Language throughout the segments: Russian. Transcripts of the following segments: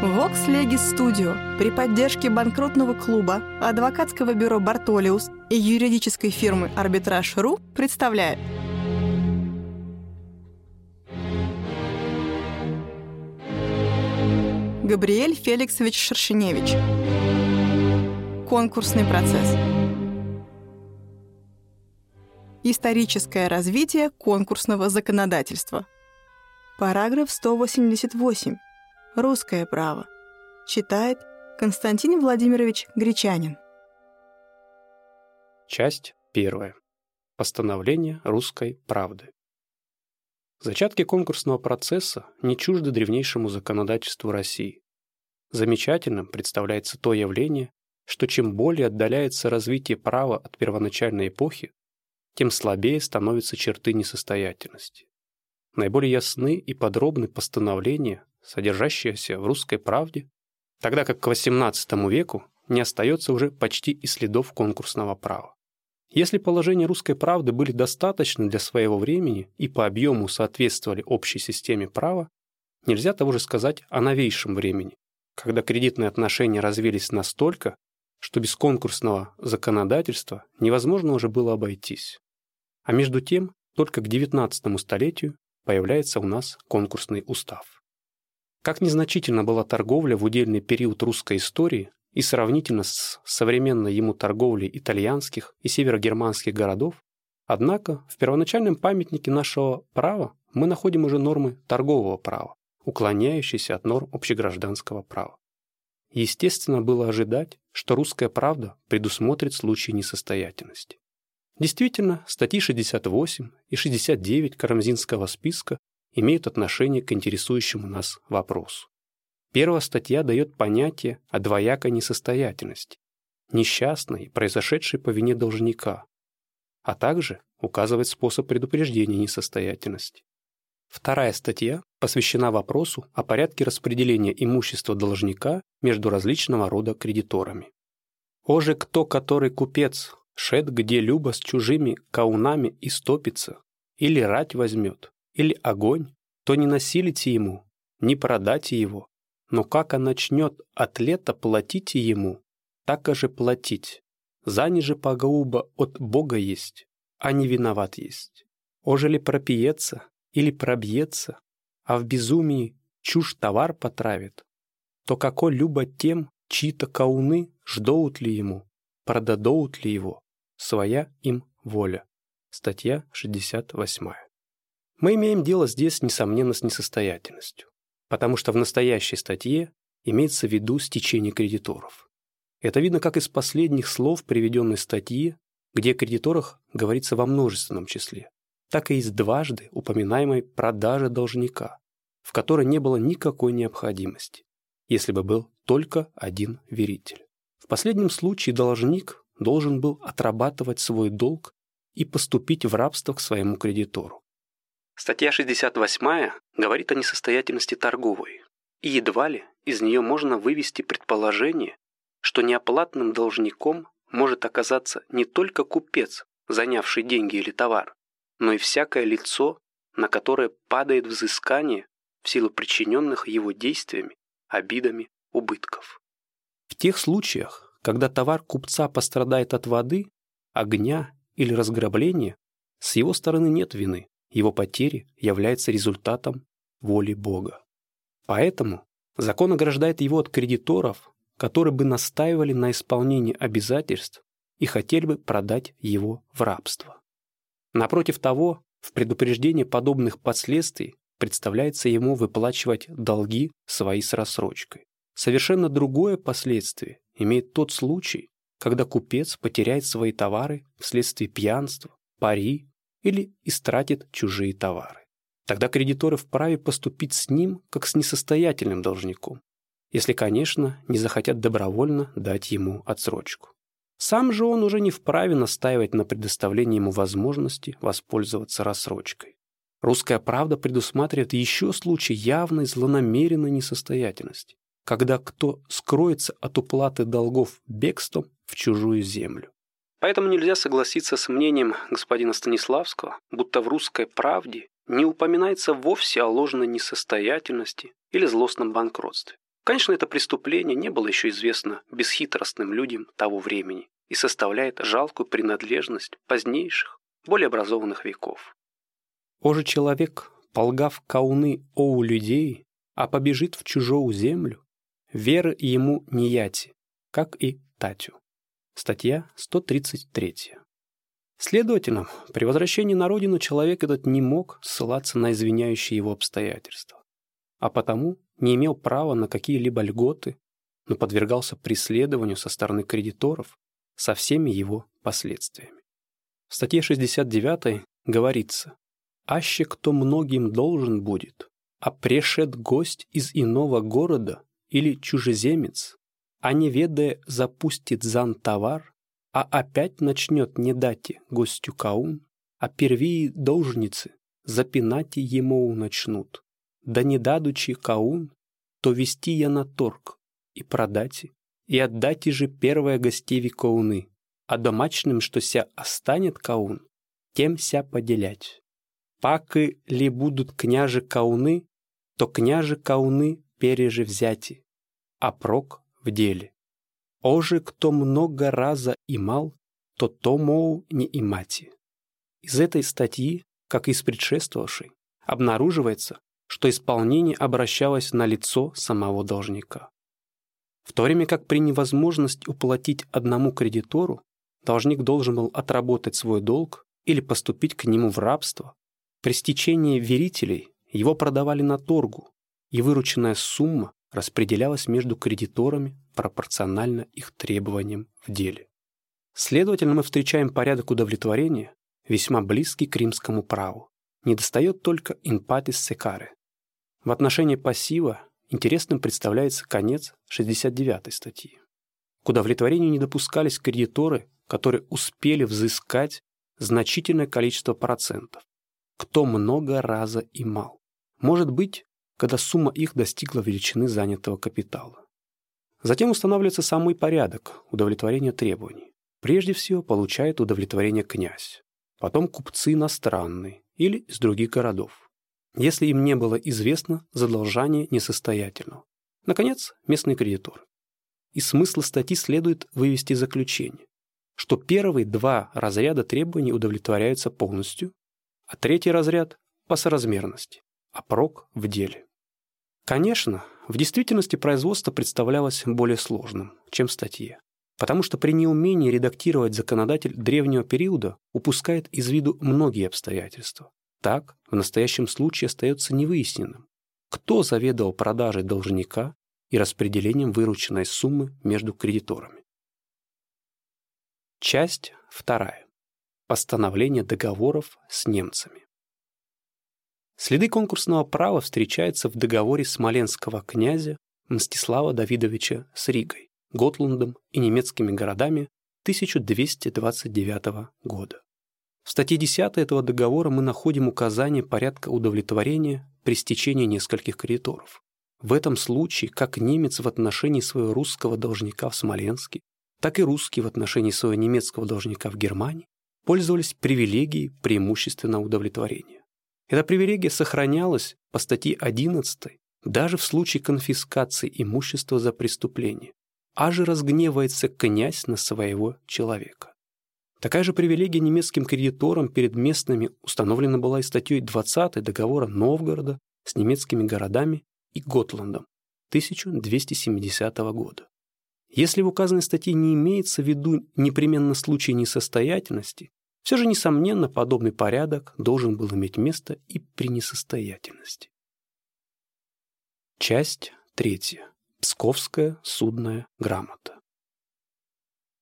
Vox Legis Studio. При поддержке банкротного клуба, адвокатского бюро «Бартолиус» и юридической фирмы «Арбитраж.ру» представляет Габриэль Феликсович Шершеневич. Конкурсный процесс. Историческое развитие конкурсного законодательства. Параграф 188 Русское право. Читает Константин Владимирович Гречанин. Часть первая. Постановление русской правды. Зачатки конкурсного процесса не чужды древнейшему законодательству России. Замечательным представляется то явление, что чем более отдаляется развитие права от первоначальной эпохи, тем слабее становятся черты несостоятельности. Наиболее ясны и подробны постановления, содержащаяся в «Русской правде», тогда как к XVIII веку не остается уже почти и следов конкурсного права. Если положения «Русской правды» были достаточны для своего времени и по объему соответствовали общей системе права, нельзя того же сказать о новейшем времени, когда кредитные отношения развились настолько, что без конкурсного законодательства невозможно уже было обойтись. А между тем, только к XIX столетию появляется у нас конкурсный устав. Как незначительна была торговля в удельный период русской истории и сравнительно с современной ему торговлей итальянских и северогерманских городов, однако в первоначальном памятнике нашего права мы находим уже нормы торгового права, уклоняющиеся от норм общегражданского права. Естественно было ожидать, что русская правда предусмотрит случаи несостоятельности. Действительно, статьи 68 и 69 Карамзинского списка имеют отношение к интересующему нас вопросу. Первая статья дает понятие о двоякой несостоятельности, несчастной, произошедшей по вине должника, а также указывает способ предупреждения несостоятельности. Вторая статья посвящена вопросу о порядке распределения имущества должника между различного рода кредиторами. «Оже кто, который купец, шед где-либо с чужими каунами и стопится, или рать возьмет, или огонь, то не насилите ему, не продайте его, но как он начнет от лета платите ему, так же платить. Зани же погауба от Бога есть, а не виноват есть. Ожели пропиется или пробьется, а в безумии чушь товар потравит, то какой любо тем, чьи-то кауны ждоут ли ему, продадоут ли его, своя им воля. Статья 68. Мы имеем дело здесь, несомненно, с несостоятельностью, потому что в настоящей статье имеется в виду стечение кредиторов. Это видно как из последних слов приведенной статьи, где о кредиторах говорится во множественном числе, так и из дважды упоминаемой продажи должника, в которой не было никакой необходимости, если бы был только один веритель. В последнем случае должник должен был отрабатывать свой долг и поступить в рабство к своему кредитору. Статья 68 говорит о несостоятельности торговой, и едва ли из нее можно вывести предположение, что неоплатным должником может оказаться не только купец, занявший деньги или товар, но и всякое лицо, на которое падает взыскание в силу причиненных его действиями, обидами, убытков. В тех случаях, когда товар купца пострадает от воды, огня или разграбления, с его стороны нет вины, его потери является результатом воли Бога. Поэтому закон ограждает его от кредиторов, которые бы настаивали на исполнении обязательств и хотели бы продать его в рабство. Напротив того, в предупреждении подобных последствий представляется ему выплачивать долги свои с рассрочкой. Совершенно другое последствие имеет тот случай, когда купец потеряет свои товары вследствие пьянства, пари или истратит чужие товары. Тогда кредиторы вправе поступить с ним, как с несостоятельным должником, если, конечно, не захотят добровольно дать ему отсрочку. Сам же он уже не вправе настаивать на предоставлении ему возможности воспользоваться рассрочкой. Русская правда предусматривает еще случай явной злонамеренной несостоятельности, когда кто скроется от уплаты долгов бегством в чужую землю. Поэтому нельзя согласиться с мнением господина Станиславского, будто в «Русской правде» не упоминается вовсе о ложной несостоятельности или злостном банкротстве. Конечно, это преступление не было еще известно бесхитростным людям того времени и составляет жалкую принадлежность позднейших, более образованных веков. Оже человек, полгав кауны оу людей, а побежит в чужую землю, веры ему не яти, как и татю. Статья 133. Следовательно, при возвращении на родину человек этот не мог ссылаться на извиняющие его обстоятельства, а потому не имел права на какие-либо льготы, но подвергался преследованию со стороны кредиторов со всеми его последствиями. В статье 69 говорится «Аще кто многим должен будет, а прешед гость из иного города или чужеземец, а не ведая запустит зан товар, а опять начнет не дати гостю каун, а первии должницы запинать ему начнут. Да не дадучи каун, то вести я на торг и продати, и отдати же первое гостеви кауны, а домачным, что ся останет каун, тем ся поделять. Паки ли будут княжи кауны, то княжи кауны переже взяти, а прок в деле. Оже кто много раза имал, то то мол не имати. Из этой статьи, как и из предшествовавшей, обнаруживается, что исполнение обращалось на лицо самого должника. В то время как при невозможности уплатить одному кредитору, должник должен был отработать свой долг или поступить к нему в рабство, при стечении верителей его продавали на торгу, и вырученная сумма распределялась между кредиторами пропорционально их требованиям в деле. Следовательно, мы встречаем порядок удовлетворения, весьма близкий к римскому праву. Недостает только «in секаре». В отношении пассива интересным представляется конец 69 статьи. К удовлетворению не допускались кредиторы, которые успели взыскать значительное количество процентов, кто много раза имал. Может быть, когда сумма их достигла величины занятого капитала. Затем устанавливается самый порядок удовлетворения требований. Прежде всего получает удовлетворение князь, потом купцы иностранные или из других городов, если им не было известно задолжание несостоятельного. Наконец, местный кредитор. Из смысла статьи следует вывести заключение, что первые два разряда требований удовлетворяются полностью, а третий разряд – по соразмерности, а прок в деле. Конечно, в действительности производство представлялось более сложным, чем в статье, потому что при неумении редактировать законодатель древнего периода упускает из виду многие обстоятельства. Так, в настоящем случае остается невыясненным, кто заведовал продажей должника и распределением вырученной суммы между кредиторами. Часть вторая. Постановление договоров с немцами. Следы конкурсного права встречаются в договоре смоленского князя Мстислава Давидовича с Ригой, Готландом и немецкими городами 1229 года. В статье 10 этого договора мы находим указание порядка удовлетворения при стечении нескольких кредиторов. В этом случае как немец в отношении своего русского должника в Смоленске, так и русский в отношении своего немецкого должника в Германии пользовались привилегией преимущественно удовлетворения. Эта привилегия сохранялась по статье 11 даже в случае конфискации имущества за преступление, а же разгневается князь на своего человека. Такая же привилегия немецким кредиторам перед местными установлена была и статьей 20 договора Новгорода с немецкими городами и Готландом 1270 года. Если в указанной статье не имеется в виду непременно случай несостоятельности, все же, несомненно, подобный порядок должен был иметь место и при несостоятельности. Часть третья. Псковская судная грамота.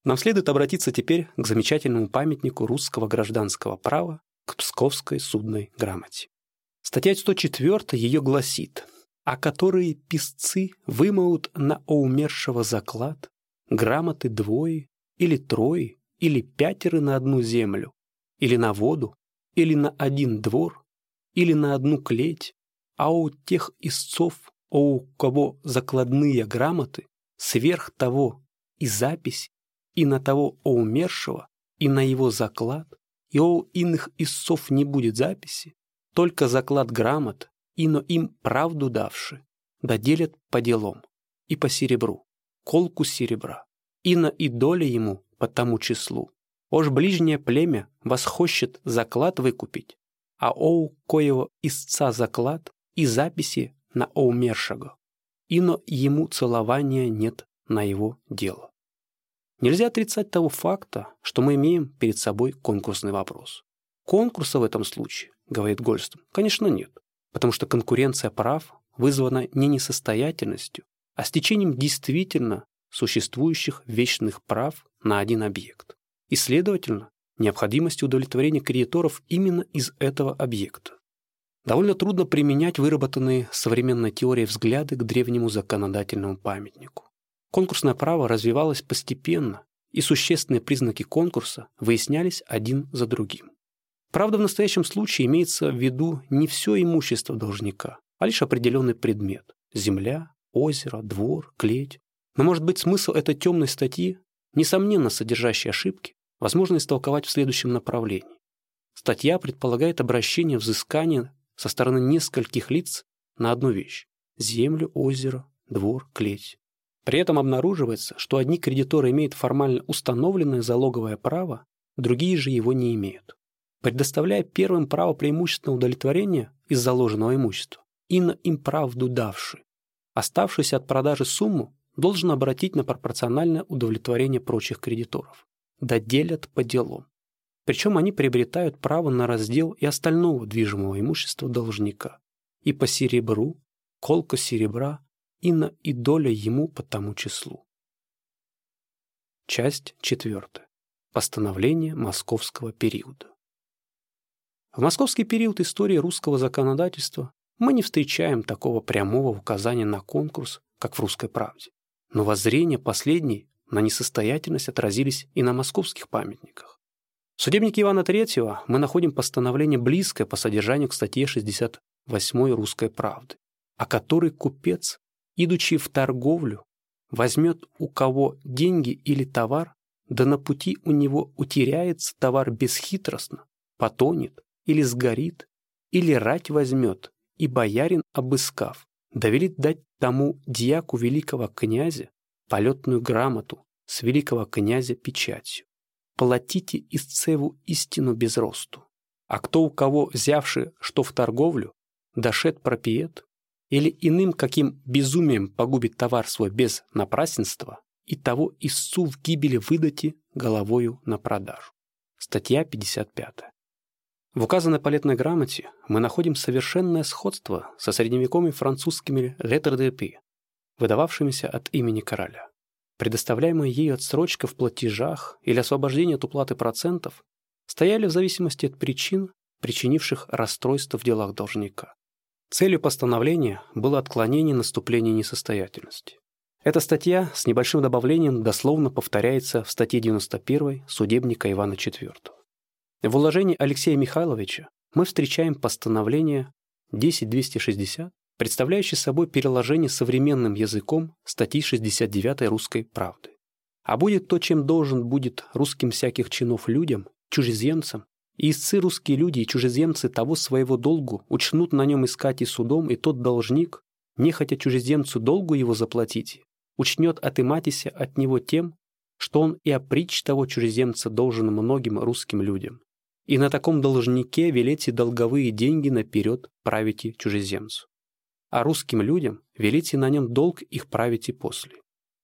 Нам следует обратиться теперь к замечательному памятнику русского гражданского права, к Псковской судной грамоте. Статья 104 ее гласит, а которые писцы вымоут на умершего заклад грамоты двое или трое или пятеры на одну землю, или на воду, или на один двор, или на одну клеть, а у тех истцов, у кого закладные грамоты, сверх того и запись, и на того о умершего, и на его заклад, и у иных истцов не будет записи, только заклад грамот, и но им правду давши, доделят по делам. и по серебру, колку серебра, и на и доля ему по тому числу. Ож ближнее племя восхощет заклад выкупить, а оу коего истца заклад и записи на оумершего, ино ему целования нет на его дело. Нельзя отрицать того факта, что мы имеем перед собой конкурсный вопрос. Конкурса в этом случае, говорит Гольстон, конечно нет, потому что конкуренция прав вызвана не несостоятельностью, а стечением действительно существующих вечных прав на один объект. И, следовательно, необходимостью удовлетворения кредиторов именно из этого объекта. Довольно трудно применять выработанные современной теорией взгляды к древнему законодательному памятнику. Конкурсное право развивалось постепенно, и существенные признаки конкурса выяснялись один за другим. Правда, в настоящем случае имеется в виду не все имущество должника, а лишь определенный предмет – земля, озеро, двор, клеть. Но, может быть, смысл этой темной статьи, несомненно содержащей ошибки, возможно истолковать в следующем направлении. Статья предполагает обращение взыскания со стороны нескольких лиц на одну вещь – землю, озеро, двор, клеть. При этом обнаруживается, что одни кредиторы имеют формально установленное залоговое право, другие же его не имеют. Предоставляя первым право преимущественного удовлетворения из заложенного имущества, ино им правду давший, оставшуюся от продажи сумму должен обратить на пропорциональное удовлетворение прочих кредиторов. Доделят по делам. Причем они приобретают право на раздел и остального движимого имущества должника. И по серебру, колка серебра, и на и доля ему по тому числу. Часть четвертая. Постановление московского периода. В московский период истории русского законодательства мы не встречаем такого прямого указания на конкурс, как в «Русской правде». Но воззрения последней на несостоятельность отразились и на московских памятниках. В судебнике Ивана III мы находим постановление близкое по содержанию к статье 68 «Русской правды», о которой купец, идучи в торговлю, возьмет у кого деньги или товар, да на пути у него утеряется товар бесхитростно, потонет или сгорит, или рать возьмет, и боярин, обыскав, довелит дать тому дьяку великого князя полетную грамоту с великого князя печатью платите истцеву истину без росту. А кто у кого, взявши что в торговлю, дошед пропиет, или иным каким безумием погубит товар свой без напрасенства, и того истцу в гибели выдати головою на продажу. Статья 55. В указанной палетной грамоте мы находим совершенное сходство со средневековыми французскими «lettre de выдававшимися от имени короля. Предоставляемая ею отсрочка в платежах или освобождение от уплаты процентов стояли в зависимости от причин, причинивших расстройство в делах должника. Целью постановления было отклонение наступления несостоятельности. Эта статья с небольшим добавлением дословно повторяется в статье 91 судебника Ивана IV. В уложении Алексея Михайловича мы встречаем постановление 10260 представляющий собой переложение современным языком статьи 69 «Русской правды». А будет то, чем должен будет русским всяких чинов людям, чужеземцам, и истцы русские люди и чужеземцы того своего долгу учнут на нем искать и судом, и тот должник, не хотя чужеземцу долгу его заплатить, учнет отыматися от него тем, что он и опричь того чужеземца должен многим русским людям. И на таком должнике велите долговые деньги наперед правите чужеземцу а русским людям велите на нем долг их править и после.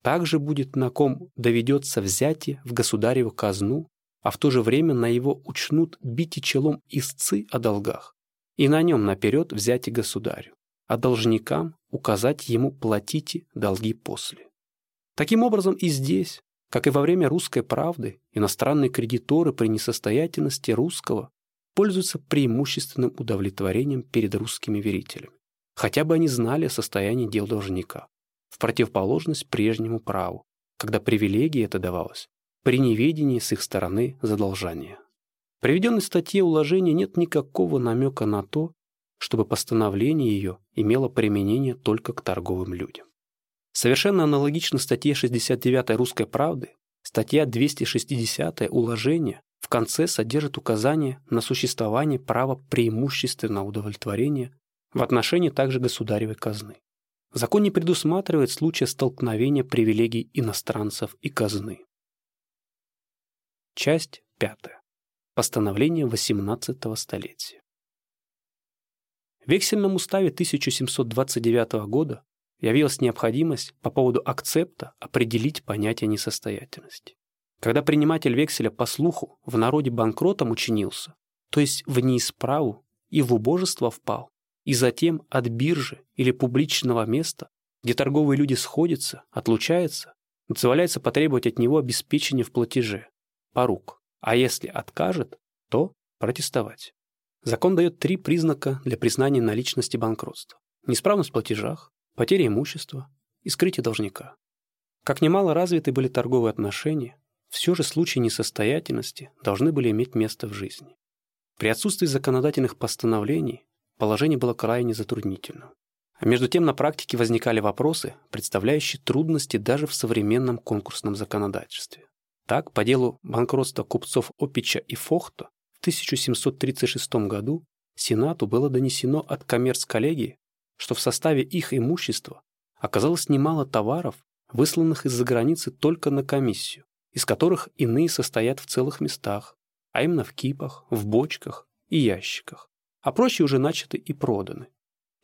Также будет на ком доведется взятие в государеву казну, а в то же время на его учнут бить и челом истцы о долгах, и на нем наперед взять и государю, а должникам указать ему платите долги после. Таким образом и здесь, как и во время русской правды, иностранные кредиторы при несостоятельности русского пользуются преимущественным удовлетворением перед русскими верителями. Хотя бы они знали о состоянии дел должника, в противоположность прежнему праву, когда привилегия это давалась при неведении с их стороны задолжания. В приведенной статье уложения нет никакого намека на то, чтобы постановление ее имело применение только к торговым людям. Совершенно аналогично статье 69 «Русской правды», статья 260 «Уложение» в конце содержит указание на существование права преимущественного удовлетворения в отношении также государевой казны. Закон не предусматривает случая столкновения привилегий иностранцев и казны. Часть пятая. Постановление 18 столетия. В вексельном уставе 1729 года явилась необходимость по поводу акцепта определить понятие несостоятельности. Когда приниматель векселя по слуху в народе банкротом учинился, то есть в неисправу и в убожество впал, и затем от биржи или публичного места, где торговые люди сходятся, отлучаются, дозволяется потребовать от него обеспечения в платеже, порук, а если откажет, то протестовать. Закон дает три признака для признания наличности банкротства. Неисправность в платежах, потеря имущества и скрытие должника. Как немало развиты были торговые отношения, все же случаи несостоятельности должны были иметь место в жизни. При отсутствии законодательных постановлений положение было крайне затруднительным. А между тем на практике возникали вопросы, представляющие трудности даже в современном конкурсном законодательстве. Так, по делу банкротства купцов Опича и Фохта в 1736 году Сенату было донесено от коммерц-коллегии, что в составе их имущества оказалось немало товаров, высланных из-за границы только на комиссию, из которых иные состоят в целых местах, а именно в кипах, в бочках и ящиках, а прочие уже начаты и проданы.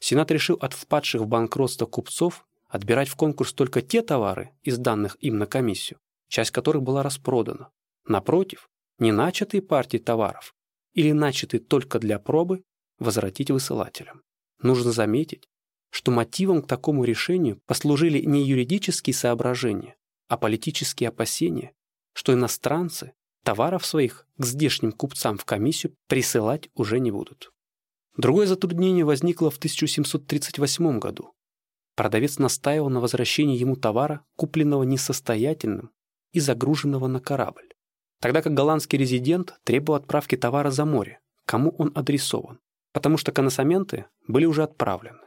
Сенат решил от впадших в банкротство купцов отбирать в конкурс только те товары, из данных им на комиссию, часть которых была распродана. Напротив, не начатые партии товаров или начатые только для пробы возвратить высылателям. Нужно заметить, что мотивом к такому решению послужили не юридические соображения, а политические опасения, что иностранцы товаров своих к здешним купцам в комиссию присылать уже не будут. Другое затруднение возникло в 1738 году. Продавец настаивал на возвращении ему товара, купленного несостоятельным и загруженного на корабль, тогда как голландский резидент требовал отправки товара за море, кому он адресован, потому что коносаменты были уже отправлены.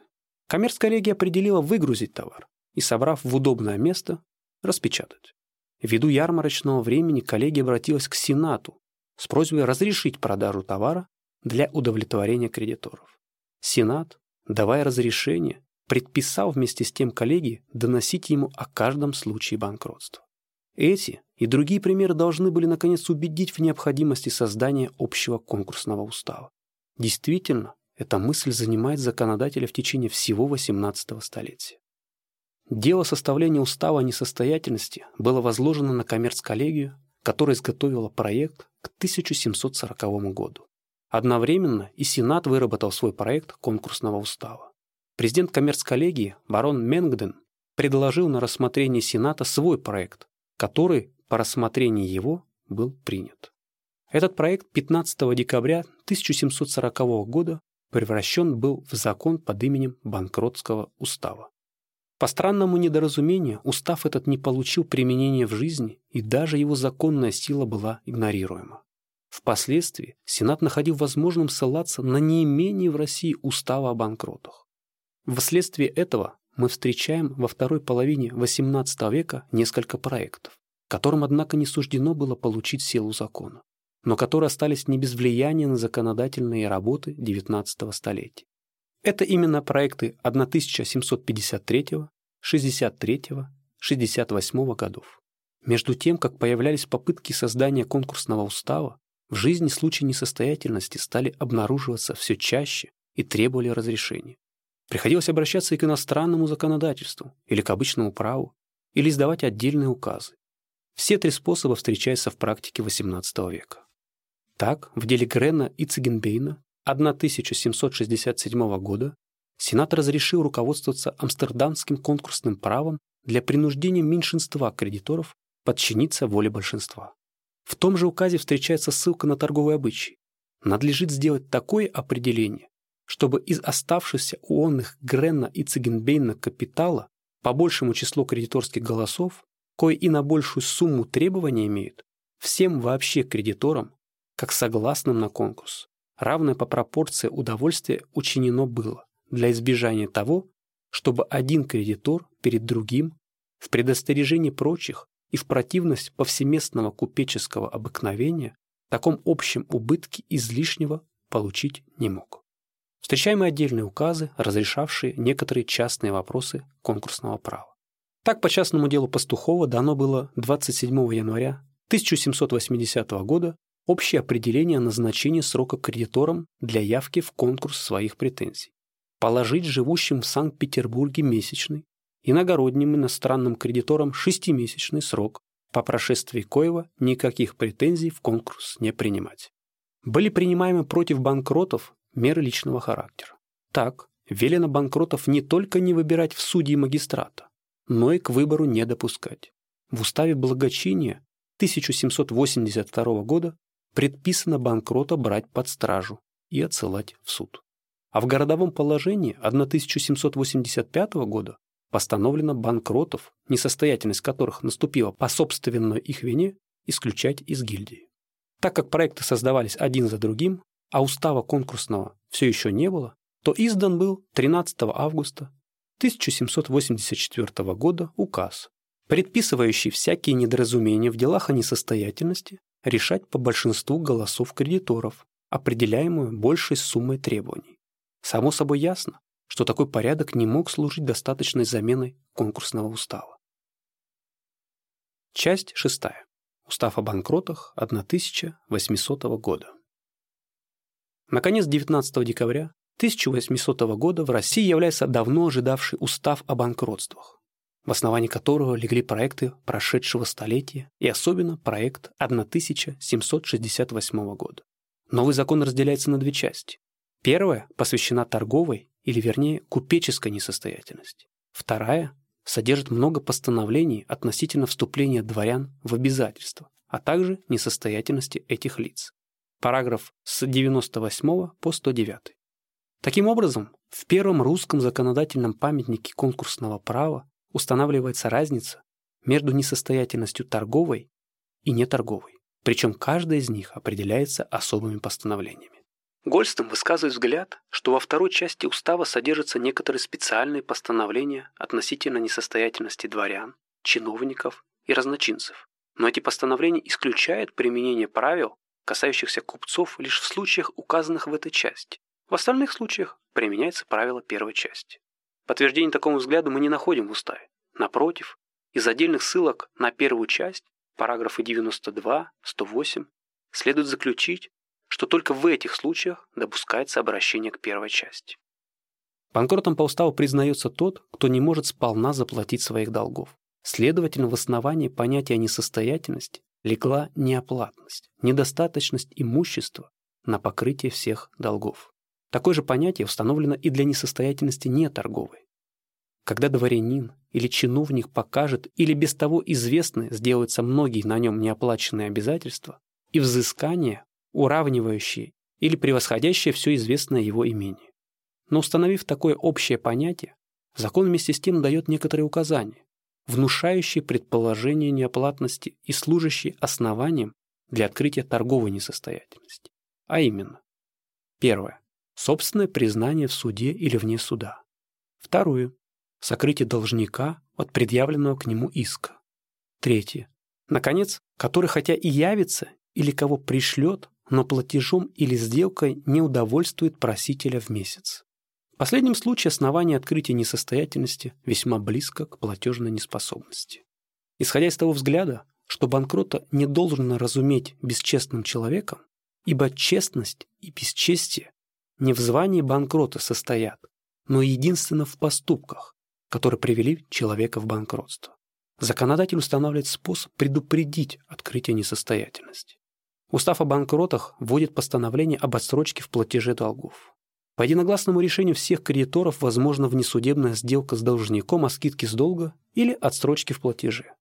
Коммерц-коллегия определила выгрузить товар и, собрав в удобное место, распечатать. Ввиду ярмарочного времени коллегия обратилась к Сенату с просьбой разрешить продажу товара для удовлетворения кредиторов. Сенат, давая разрешение, предписал вместе с тем коллегии доносить ему о каждом случае банкротства. Эти и другие примеры должны были наконец убедить в необходимости создания общего конкурсного устава. Действительно, эта мысль занимает законодателя в течение всего XVIII столетия. Дело составления устава о несостоятельности было возложено на коммерц-коллегию, которая изготовила проект к 1740 году. Одновременно и Сенат выработал свой проект конкурсного устава. Президент коммерц-коллегии барон Менгден предложил на рассмотрение Сената свой проект, который по рассмотрении его был принят. Этот проект 15 декабря 1740 года превращен был в закон под именем Банкротского устава. По странному недоразумению, устав этот не получил применения в жизни, и даже его законная сила была игнорируема. Впоследствии Сенат находил возможным ссылаться на неимение в России устава о банкротах. Вследствие этого мы встречаем во второй половине XVIII века несколько проектов, которым, однако, не суждено было получить силу закона, но которые остались не без влияния на законодательные работы XIX столетия. Это именно проекты 1753, 63, 68 годов. Между тем, как появлялись попытки создания конкурсного устава, в жизни случаи несостоятельности стали обнаруживаться все чаще и требовали разрешения. Приходилось обращаться и к иностранному законодательству, или к обычному праву, или издавать отдельные указы. Все три способа встречаются в практике XVIII века. Так, в деле Грена и Цигенбейна 1767 года Сенат разрешил руководствоваться амстердамским конкурсным правом для принуждения меньшинства кредиторов подчиниться воле большинства. В том же указе встречается ссылка на торговый обычай. Надлежит сделать такое определение, чтобы из оставшихся у онных Гренна и Цигенбейна капитала по большему числу кредиторских голосов, кое и на большую сумму требования имеют, всем вообще кредиторам, как согласным на конкурс, равное по пропорции удовольствия учинено было для избежания того, чтобы один кредитор перед другим в предостережении прочих и в противность повсеместного купеческого обыкновения таком общем убытке излишнего получить не мог. Встречаем отдельные указы, разрешавшие некоторые частные вопросы конкурсного права. Так, по частному делу Пастухова дано было 27 января 1780 года общее определение назначения срока кредиторам для явки в конкурс своих претензий. Положить живущим в Санкт-Петербурге месячный, иногородним иностранным кредиторам шестимесячный срок, по прошествии коего никаких претензий в конкурс не принимать. Были принимаемы против банкротов меры личного характера. Так, велено банкротов не только не выбирать в судьи магистрата, но и к выбору не допускать. В уставе благочиния 1782 года предписано банкрота брать под стражу и отсылать в суд. А в городовом положении 1785 года постановлено банкротов, несостоятельность которых наступила по собственной их вине, исключать из гильдии. Так как проекты создавались один за другим, а устава конкурсного все еще не было, то издан был 13 августа 1784 года указ, предписывающий всякие недоразумения в делах о несостоятельности решать по большинству голосов кредиторов, определяемую большей суммой требований. Само собой ясно, что такой порядок не мог служить достаточной заменой конкурсного устава. Часть 6. Устав о банкротах 1800 года. Наконец, 19 декабря 1800 года в России является давно ожидавший устав о банкротствах, в основании которого легли проекты прошедшего столетия и особенно проект 1768 года. Новый закон разделяется на две части. Первая посвящена торговой или вернее купеческой несостоятельности. Вторая содержит много постановлений относительно вступления дворян в обязательства, а также несостоятельности этих лиц. Параграф с 98 по 109. Таким образом, в первом русском законодательном памятнике конкурсного права устанавливается разница между несостоятельностью торговой и неторговой, причем каждая из них определяется особыми постановлениями. Гольстом высказывает взгляд, что во второй части устава содержатся некоторые специальные постановления относительно несостоятельности дворян, чиновников и разночинцев. Но эти постановления исключают применение правил, касающихся купцов лишь в случаях, указанных в этой части. В остальных случаях применяется правило первой части. Подтверждение такому взгляду мы не находим в уставе. Напротив, из отдельных ссылок на первую часть, параграфы 92, 108, следует заключить, что только в этих случаях допускается обращение к первой части. Банкротом по уставу признается тот, кто не может сполна заплатить своих долгов. Следовательно, в основании понятия несостоятельности легла неоплатность, недостаточность имущества на покрытие всех долгов. Такое же понятие установлено и для несостоятельности неторговой. Когда дворянин или чиновник покажет или без того известны сделаются многие на нем неоплаченные обязательства, и взыскание уравнивающие или превосходящие все известное его имение. Но установив такое общее понятие, закон вместе с тем дает некоторые указания, внушающие предположение неоплатности и служащие основанием для открытия торговой несостоятельности. А именно, первое – собственное признание в суде или вне суда. Второе – сокрытие должника от предъявленного к нему иска. Третье – наконец, который хотя и явится или кого пришлет, но платежом или сделкой не удовольствует просителя в месяц. В последнем случае основание открытия несостоятельности весьма близко к платежной неспособности. Исходя из того взгляда, что банкрота не должен разуметь бесчестным человеком, ибо честность и бесчестие не в звании банкрота состоят, но единственно в поступках, которые привели человека в банкротство. Законодатель устанавливает способ предупредить открытие несостоятельности. Устав о банкротах вводит постановление об отсрочке в платеже долгов. По единогласному решению всех кредиторов возможна внесудебная сделка с должником о скидке с долга или отсрочке в платеже.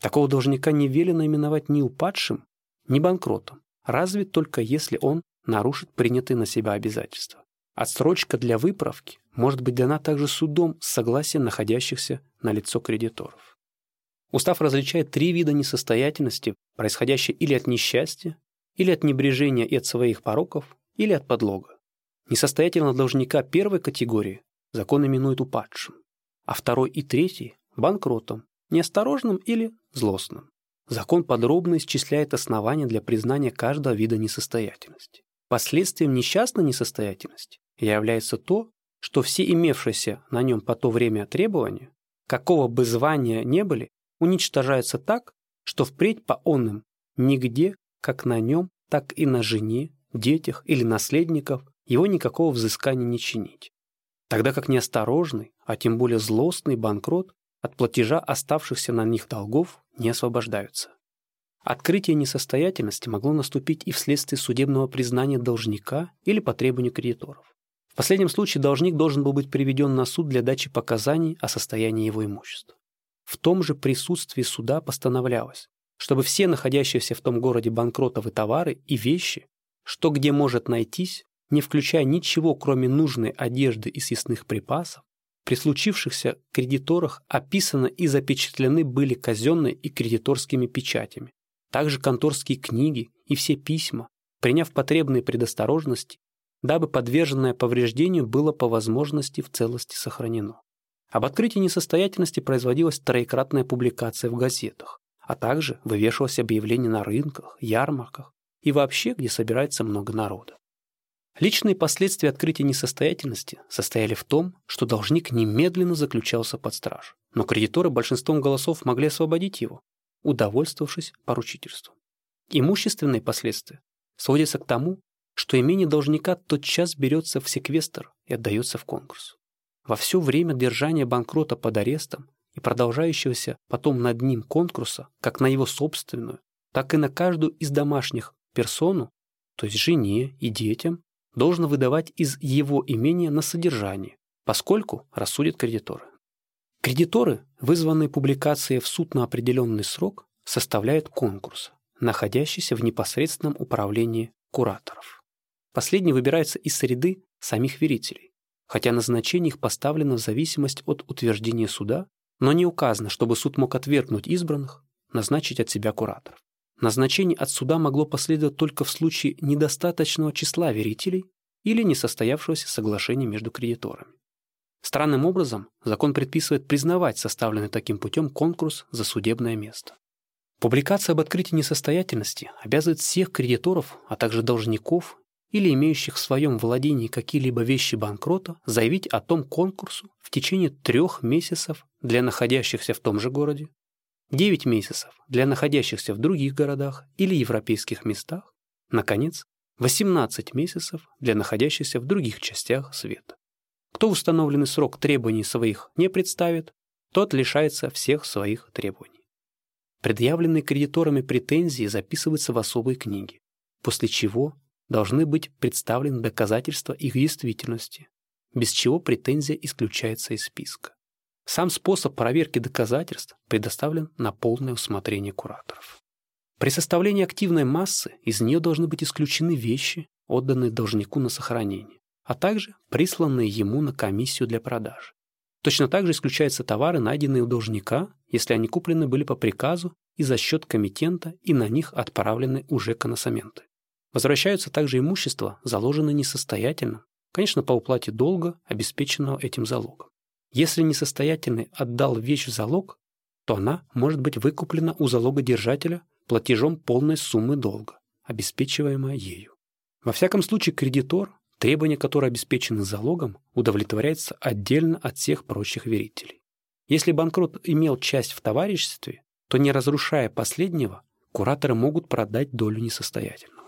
Такого должника не велено именовать ни упадшим, ни банкротом, разве только если он нарушит принятые на себя обязательства. Отсрочка для выправки может быть дана также судом с согласием находящихся на лицо кредиторов. Устав различает три вида несостоятельности, происходящие или от несчастья, или от небрежения и от своих пороков, или от подлога. Несостоятельного должника первой категории закон именует упадшим, а второй и третий – банкротом, неосторожным или злостным. Закон подробно исчисляет основания для признания каждого вида несостоятельности. Последствием несчастной несостоятельности является то, что все имевшиеся на нем по то время требования, какого бы звания не были, уничтожаются так, что впредь по онным нигде, как на нем, так и на жене, детях или наследников, его никакого взыскания не чинить. Тогда как неосторожный, а тем более злостный банкрот от платежа оставшихся на них долгов не освобождаются. Открытие несостоятельности могло наступить и вследствие судебного признания должника или по требованию кредиторов. В последнем случае должник должен был быть приведен на суд для дачи показаний о состоянии его имущества. В том же присутствии суда постановлялось, чтобы все находящиеся в том городе банкротовы товары и вещи, что где может найтись, не включая ничего, кроме нужной одежды и съестных припасов, при случившихся кредиторах описаны и запечатлены были казенные и кредиторскими печатями, также конторские книги и все письма, приняв потребные предосторожности, дабы подверженное повреждению было по возможности в целости сохранено. Об открытии несостоятельности производилась троекратная публикация в газетах, а также вывешивалось объявление на рынках, ярмарках и вообще, где собирается много народа. Личные последствия открытия несостоятельности состояли в том, что должник немедленно заключался под страж, но кредиторы большинством голосов могли освободить его, удовольствовавшись поручительством. Имущественные последствия сводятся к тому, что имение должника тотчас берется в секвестр и отдается в конкурс. Во все время держания банкрота под арестом и продолжающегося потом над ним конкурса, как на его собственную, так и на каждую из домашних персону, то есть жене и детям, должно выдавать из его имения на содержание, поскольку рассудят кредиторы. Кредиторы, вызванные публикацией в суд на определенный срок, составляют конкурс, находящийся в непосредственном управлении кураторов. Последний выбирается из среды самих верителей, хотя назначение их поставлено в зависимость от утверждения суда, но не указано, чтобы суд мог отвергнуть избранных, назначить от себя кураторов. Назначение от суда могло последовать только в случае недостаточного числа верителей или несостоявшегося соглашения между кредиторами. Странным образом, закон предписывает признавать составленный таким путем конкурс за судебное место. Публикация об открытии несостоятельности обязывает всех кредиторов, а также должников или имеющих в своем владении какие-либо вещи банкрота заявить о том конкурсу в течение трех месяцев для находящихся в том же городе, 9 месяцев для находящихся в других городах или европейских местах, наконец, 18 месяцев для находящихся в других частях света. Кто установленный срок требований своих не представит, тот лишается всех своих требований. Предъявленные кредиторами претензии записываются в особой книге, после чего должны быть представлены доказательства их действительности, без чего претензия исключается из списка. Сам способ проверки доказательств предоставлен на полное усмотрение кураторов. При составлении активной массы из нее должны быть исключены вещи, отданные должнику на сохранение а также присланные ему на комиссию для продажи. Точно так же исключаются товары, найденные у должника, если они куплены были по приказу и за счет комитента и на них отправлены уже коносаменты. Возвращаются также имущество, заложенное несостоятельным, конечно, по уплате долга, обеспеченного этим залогом. Если несостоятельный отдал вещь в залог, то она может быть выкуплена у залогодержателя платежом полной суммы долга, обеспечиваемая ею. Во всяком случае, кредитор Требования, которые обеспечены залогом, удовлетворяются отдельно от всех прочих верителей. Если банкрот имел часть в товариществе, то не разрушая последнего, кураторы могут продать долю несостоятельного.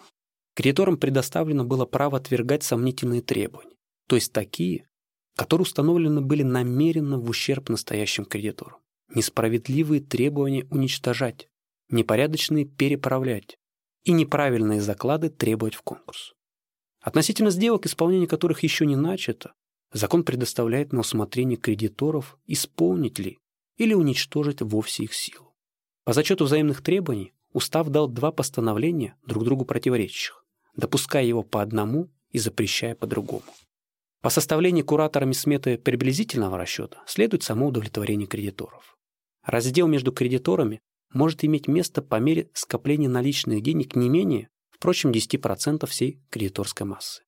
Кредиторам предоставлено было право отвергать сомнительные требования, то есть такие, которые установлены были намеренно в ущерб настоящим кредиторам. Несправедливые требования уничтожать, непорядочные переправлять и неправильные заклады требовать в конкурс. Относительно сделок, исполнение которых еще не начато, закон предоставляет на усмотрение кредиторов исполнить ли или уничтожить вовсе их силу. По зачету взаимных требований устав дал два постановления, друг другу противоречащих, допуская его по одному и запрещая по другому. По составлению кураторами сметы приблизительного расчета следует само удовлетворение кредиторов. Раздел между кредиторами может иметь место по мере скопления наличных денег не менее впрочем, 10% всей кредиторской массы.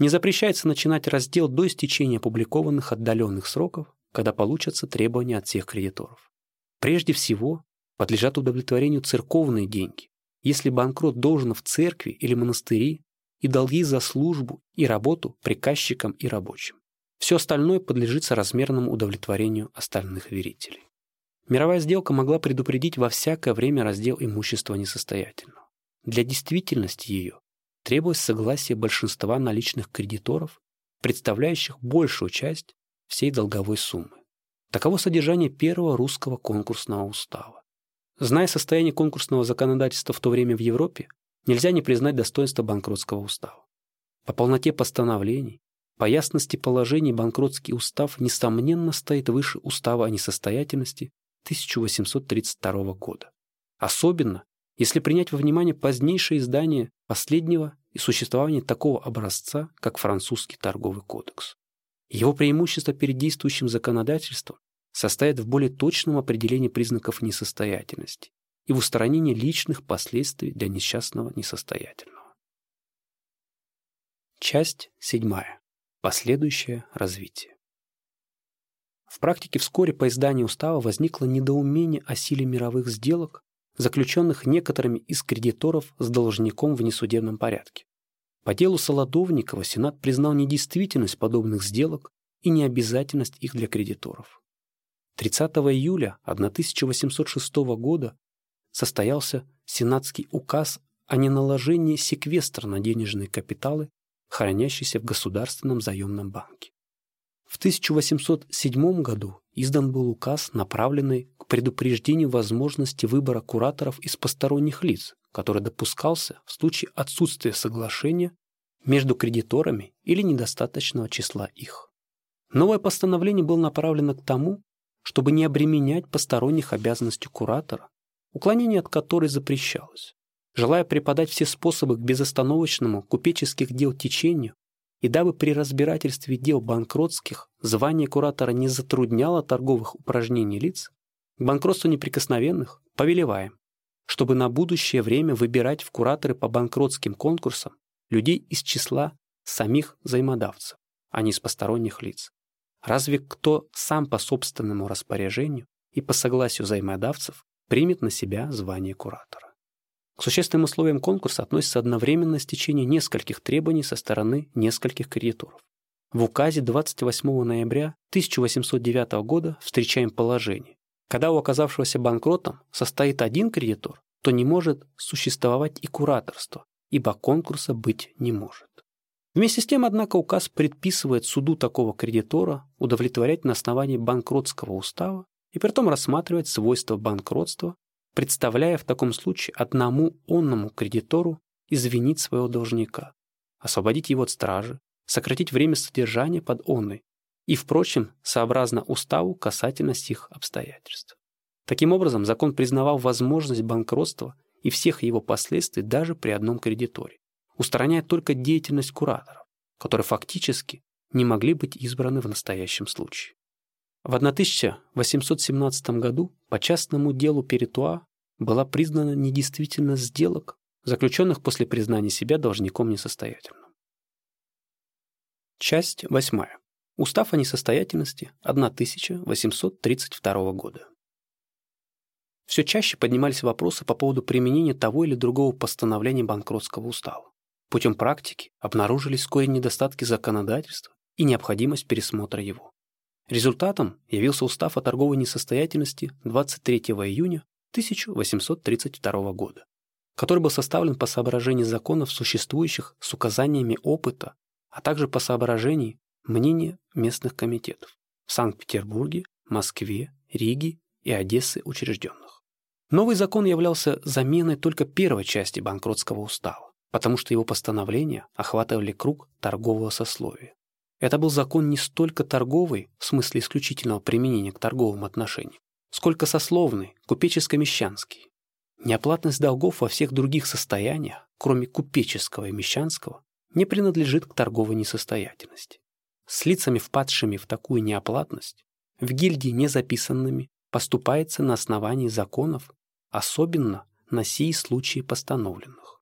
Не запрещается начинать раздел до истечения опубликованных отдаленных сроков, когда получатся требования от всех кредиторов. Прежде всего, подлежат удовлетворению церковные деньги. Если банкрот должен в церкви или монастыри, и долги за службу и работу приказчикам и рабочим. Все остальное подлежит соразмерному удовлетворению остальных верителей. Мировая сделка могла предупредить во всякое время раздел имущества несостоятельного. Для действительности ее требовалось согласие большинства наличных кредиторов, представляющих большую часть всей долговой суммы. Таково содержание первого русского конкурсного устава. Зная состояние конкурсного законодательства в то время в Европе, нельзя не признать достоинства банкротского устава. По полноте постановлений, по ясности положений банкротский устав несомненно стоит выше устава о несостоятельности 1832 года. Особенно, если принять во внимание позднейшее издание последнего и существование такого образца, как французский торговый кодекс. Его преимущество перед действующим законодательством состоит в более точном определении признаков несостоятельности и в устранении личных последствий для несчастного несостоятельного. Часть седьмая. Последующее развитие. В практике вскоре по изданию устава возникло недоумение о силе мировых сделок, заключенных некоторыми из кредиторов с должником в несудебном порядке. По делу Солодовникова Сенат признал недействительность подобных сделок и необязательность их для кредиторов. 30 июля 1806 года состоялся Сенатский указ о неналожении секвестра на денежные капиталы, хранящиеся в Государственном заемном банке. В 1807 году издан был указ, направленный к предупреждению возможности выбора кураторов из посторонних лиц, который допускался в случае отсутствия соглашения между кредиторами или недостаточного числа их. Новое постановление было направлено к тому, чтобы не обременять посторонних обязанностью куратора, уклонение от которой запрещалось. Желая преподать все способы к безостановочному купеческих дел течению, и дабы при разбирательстве дел банкротских звание куратора не затрудняло торговых упражнений лиц, к банкротству неприкосновенных повелеваем, чтобы на будущее время выбирать в кураторы по банкротским конкурсам людей из числа самих взаимодавцев, а не из посторонних лиц. Разве кто сам по собственному распоряжению и по согласию взаимодавцев примет на себя звание куратора? К существенным условиям конкурса относится одновременное стечение нескольких требований со стороны нескольких кредиторов. В указе 28 ноября 1809 года встречаем положение. Когда у оказавшегося банкротом состоит один кредитор, то не может существовать и кураторство, ибо конкурса быть не может. Вместе с тем, однако, указ предписывает суду такого кредитора удовлетворять на основании банкротского устава и при том рассматривать свойства банкротства представляя в таком случае одному онному кредитору извинить своего должника, освободить его от стражи, сократить время содержания под онной и, впрочем, сообразно уставу касательно сих обстоятельств. Таким образом, закон признавал возможность банкротства и всех его последствий даже при одном кредиторе, устраняя только деятельность кураторов, которые фактически не могли быть избраны в настоящем случае. В 1817 году по частному делу Перетуа была признана недействительность сделок, заключенных после признания себя должником несостоятельным. Часть 8. Устав о несостоятельности 1832 года. Все чаще поднимались вопросы по поводу применения того или другого постановления банкротского устава. Путем практики обнаружились вскоре недостатки законодательства и необходимость пересмотра его. Результатом явился устав о торговой несостоятельности 23 июня 1832 года, который был составлен по соображению законов, существующих с указаниями опыта, а также по соображению мнения местных комитетов в Санкт-Петербурге, Москве, Риге и Одессе учрежденных. Новый закон являлся заменой только первой части банкротского устава, потому что его постановления охватывали круг торгового сословия. Это был закон не столько торговый, в смысле исключительного применения к торговым отношениям, сколько сословный, купеческо-мещанский. Неоплатность долгов во всех других состояниях, кроме купеческого и мещанского, не принадлежит к торговой несостоятельности. С лицами, впадшими в такую неоплатность, в гильдии незаписанными, поступается на основании законов, особенно на сии случаи постановленных.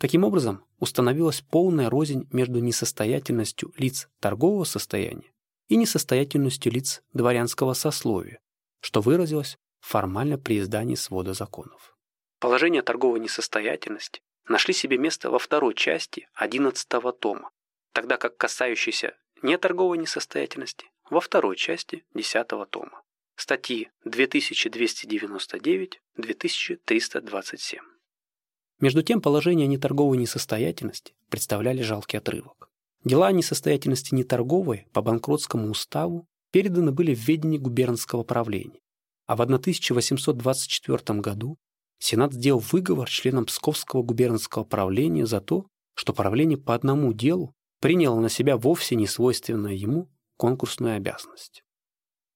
Таким образом, установилась полная рознь между несостоятельностью лиц торгового состояния и несостоятельностью лиц дворянского сословия, что выразилось формально при издании свода законов. Положение торговой несостоятельности нашли себе место во второй части 11 тома, тогда как касающиеся неторговой несостоятельности во второй части 10 тома. Статьи 2299-2327. Между тем, положение неторговой несостоятельности представляли жалкий отрывок. Дела о несостоятельности неторговой по банкротскому уставу переданы были в ведение губернского правления, а в 1824 году Сенат сделал выговор членам Псковского губернского правления за то, что правление по одному делу приняло на себя вовсе не свойственную ему конкурсную обязанность.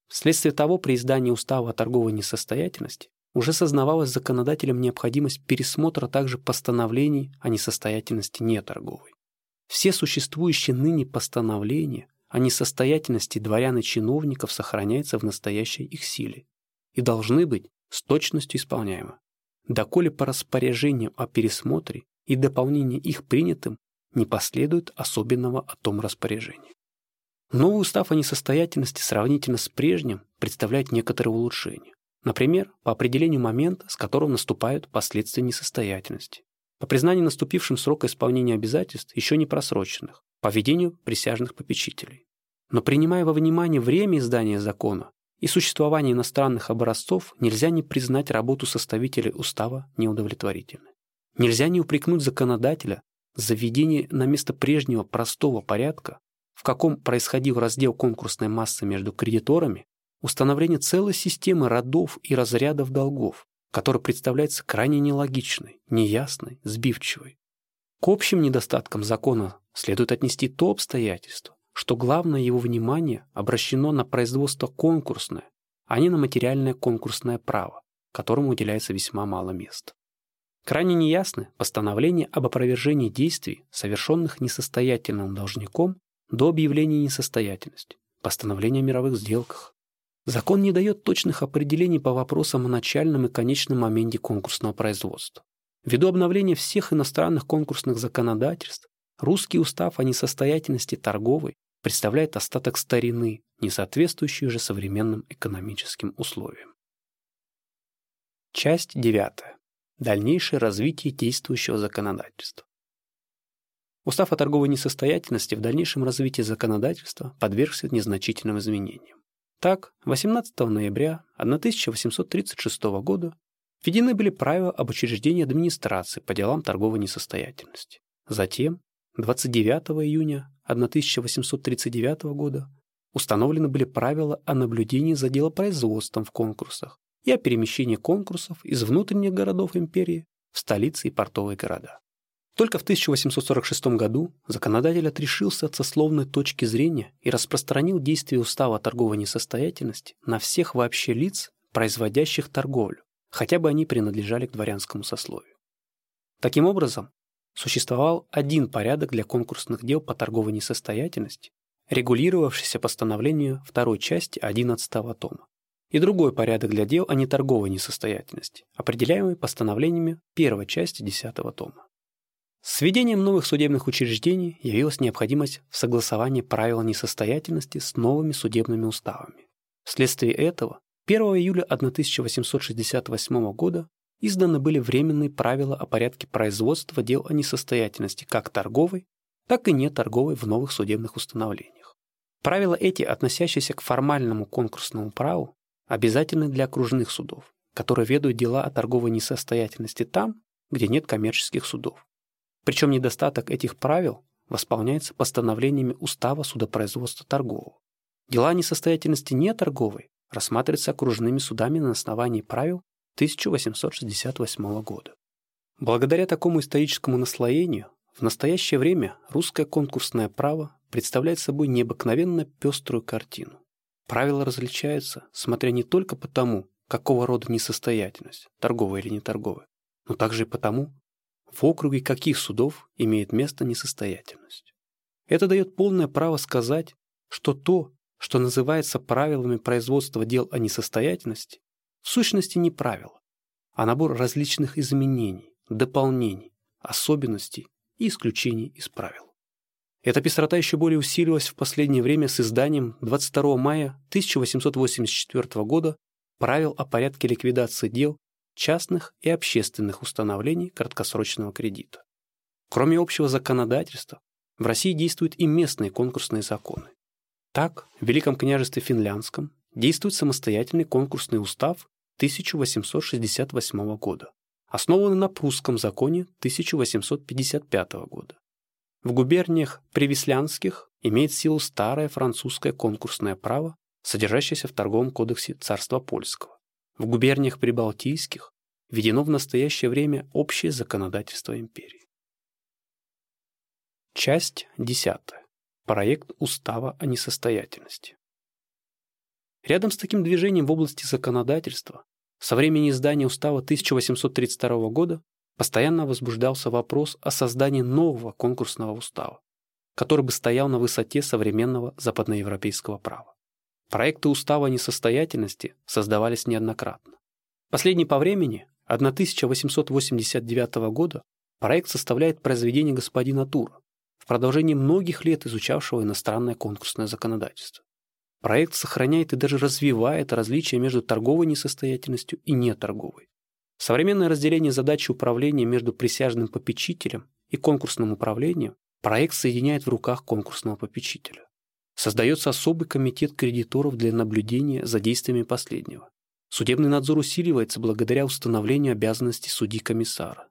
Вследствие того, при издании устава о торговой несостоятельности уже сознавалась законодателем необходимость пересмотра также постановлений о несостоятельности неторговой. Все существующие ныне постановления о несостоятельности дворян и чиновников сохраняются в настоящей их силе и должны быть с точностью исполняемы, доколе по распоряжению о пересмотре и дополнении их принятым не последует особенного о том распоряжения. Новый устав о несостоятельности сравнительно с прежним представляет некоторые улучшения. Например, по определению момента, с которым наступают последствия несостоятельности. По признанию наступившим срока исполнения обязательств, еще не просроченных, по ведению присяжных попечителей. Но принимая во внимание время издания закона и существование иностранных образцов, нельзя не признать работу составителей устава неудовлетворительной. Нельзя не упрекнуть законодателя за введение на место прежнего простого порядка, в каком происходил раздел конкурсной массы между кредиторами, установление целой системы родов и разрядов долгов, которая представляется крайне нелогичной, неясной, сбивчивой. К общим недостаткам закона следует отнести то обстоятельство, что главное его внимание обращено на производство конкурсное, а не на материальное конкурсное право, которому уделяется весьма мало места. Крайне неясны постановления об опровержении действий, совершенных несостоятельным должником до объявления несостоятельности, постановления о мировых сделках. Закон не дает точных определений по вопросам о начальном и конечном моменте конкурсного производства. Ввиду обновления всех иностранных конкурсных законодательств, русский устав о несостоятельности торговой представляет остаток старины, не соответствующий уже современным экономическим условиям. Часть 9. Дальнейшее развитие действующего законодательства. Устав о торговой несостоятельности в дальнейшем развитии законодательства подвергся незначительным изменениям. Так, 18 ноября 1836 года введены были правила об учреждении администрации по делам торговой несостоятельности. Затем, 29 июня 1839 года установлены были правила о наблюдении за делопроизводством в конкурсах и о перемещении конкурсов из внутренних городов империи в столицы и портовые города. Только в 1846 году законодатель отрешился от сословной точки зрения и распространил действие устава о торговой несостоятельности на всех вообще лиц, производящих торговлю, хотя бы они принадлежали к дворянскому сословию. Таким образом, существовал один порядок для конкурсных дел по торговой несостоятельности, регулировавшийся постановлению второй части 11 тома, и другой порядок для дел о неторговой несостоятельности, определяемый постановлениями первой части 10 тома. С введением новых судебных учреждений явилась необходимость в согласовании правил несостоятельности с новыми судебными уставами. Вследствие этого 1 июля 1868 года изданы были временные правила о порядке производства дел о несостоятельности как торговой, так и неторговой в новых судебных установлениях. Правила эти, относящиеся к формальному конкурсному праву, обязательны для окружных судов, которые ведут дела о торговой несостоятельности там, где нет коммерческих судов. Причем недостаток этих правил восполняется постановлениями Устава судопроизводства торгового. Дела о несостоятельности неторговой рассматриваются окружными судами на основании правил 1868 года. Благодаря такому историческому наслоению в настоящее время русское конкурсное право представляет собой необыкновенно пеструю картину. Правила различаются, смотря не только по тому, какого рода несостоятельность, торговая или неторговая, но также и по тому, в округе каких судов имеет место несостоятельность. Это дает полное право сказать, что то, что называется правилами производства дел о несостоятельности, в сущности не правило, а набор различных изменений, дополнений, особенностей и исключений из правил. Эта пестрота еще более усилилась в последнее время с изданием 22 мая 1884 года правил о порядке ликвидации дел частных и общественных установлений краткосрочного кредита. Кроме общего законодательства, в России действуют и местные конкурсные законы. Так, в Великом княжестве Финляндском действует самостоятельный конкурсный устав 1868 года, основанный на прусском законе 1855 года. В губерниях Привислянских имеет силу старое французское конкурсное право, содержащееся в Торговом кодексе Царства Польского. В губерниях Прибалтийских введено в настоящее время общее законодательство империи. Часть 10. Проект Устава о несостоятельности. Рядом с таким движением в области законодательства со времени издания Устава 1832 года постоянно возбуждался вопрос о создании нового конкурсного устава, который бы стоял на высоте современного западноевропейского права. Проекты устава несостоятельности создавались неоднократно. Последний по времени, 1889 года, проект составляет произведение господина Тура, в продолжении многих лет изучавшего иностранное конкурсное законодательство. Проект сохраняет и даже развивает различия между торговой несостоятельностью и неторговой. Современное разделение задачи управления между присяжным попечителем и конкурсным управлением проект соединяет в руках конкурсного попечителя. Создается особый комитет кредиторов для наблюдения за действиями последнего. Судебный надзор усиливается благодаря установлению обязанностей судьи-комиссара.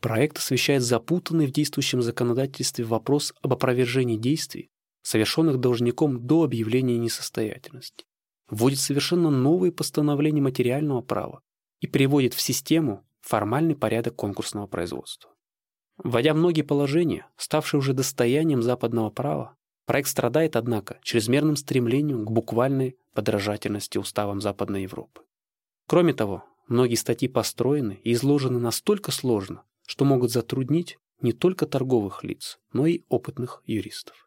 Проект освещает запутанный в действующем законодательстве вопрос об опровержении действий, совершенных должником до объявления несостоятельности. Вводит совершенно новые постановления материального права и приводит в систему формальный порядок конкурсного производства. Вводя многие положения, ставшие уже достоянием западного права, проект страдает, однако, чрезмерным стремлением к буквальной подражательности уставам Западной Европы. Кроме того, многие статьи построены и изложены настолько сложно, что могут затруднить не только торговых лиц, но и опытных юристов.